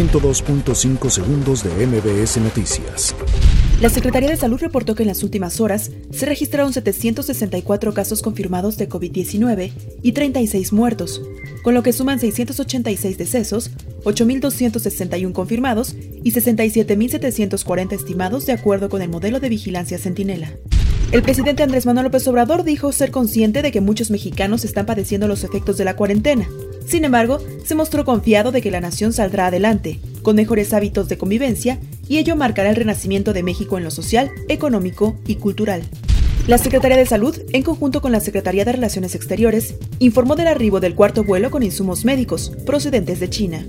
102.5 segundos de MBS Noticias. La Secretaría de Salud reportó que en las últimas horas se registraron 764 casos confirmados de COVID-19 y 36 muertos, con lo que suman 686 decesos, 8.261 confirmados y 67.740 estimados de acuerdo con el modelo de vigilancia Centinela. El presidente Andrés Manuel López Obrador dijo ser consciente de que muchos mexicanos están padeciendo los efectos de la cuarentena. Sin embargo, se mostró confiado de que la nación saldrá adelante, con mejores hábitos de convivencia, y ello marcará el renacimiento de México en lo social, económico y cultural. La Secretaría de Salud, en conjunto con la Secretaría de Relaciones Exteriores, informó del arribo del cuarto vuelo con insumos médicos procedentes de China.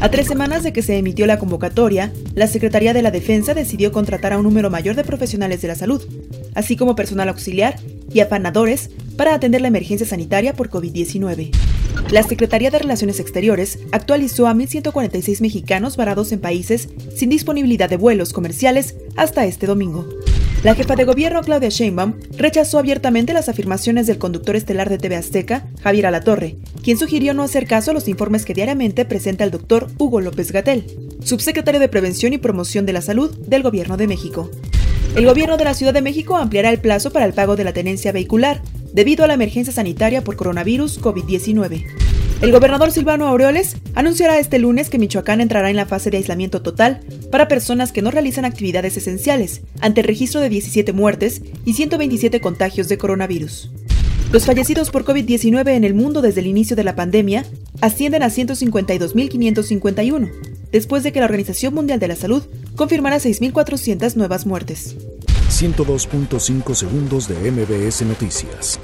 A tres semanas de que se emitió la convocatoria, la Secretaría de la Defensa decidió contratar a un número mayor de profesionales de la salud, así como personal auxiliar y afanadores para atender la emergencia sanitaria por COVID-19. La Secretaría de Relaciones Exteriores actualizó a 1.146 mexicanos varados en países sin disponibilidad de vuelos comerciales hasta este domingo. La jefa de gobierno Claudia Sheinbaum rechazó abiertamente las afirmaciones del conductor estelar de TV Azteca, Javier Alatorre, quien sugirió no hacer caso a los informes que diariamente presenta el doctor Hugo López Gatel, subsecretario de Prevención y Promoción de la Salud del Gobierno de México. El gobierno de la Ciudad de México ampliará el plazo para el pago de la tenencia vehicular debido a la emergencia sanitaria por coronavirus COVID-19. El gobernador Silvano Aureoles anunciará este lunes que Michoacán entrará en la fase de aislamiento total para personas que no realizan actividades esenciales, ante el registro de 17 muertes y 127 contagios de coronavirus. Los fallecidos por COVID-19 en el mundo desde el inicio de la pandemia ascienden a 152.551, después de que la Organización Mundial de la Salud confirmara 6.400 nuevas muertes. 102.5 segundos de MBS Noticias.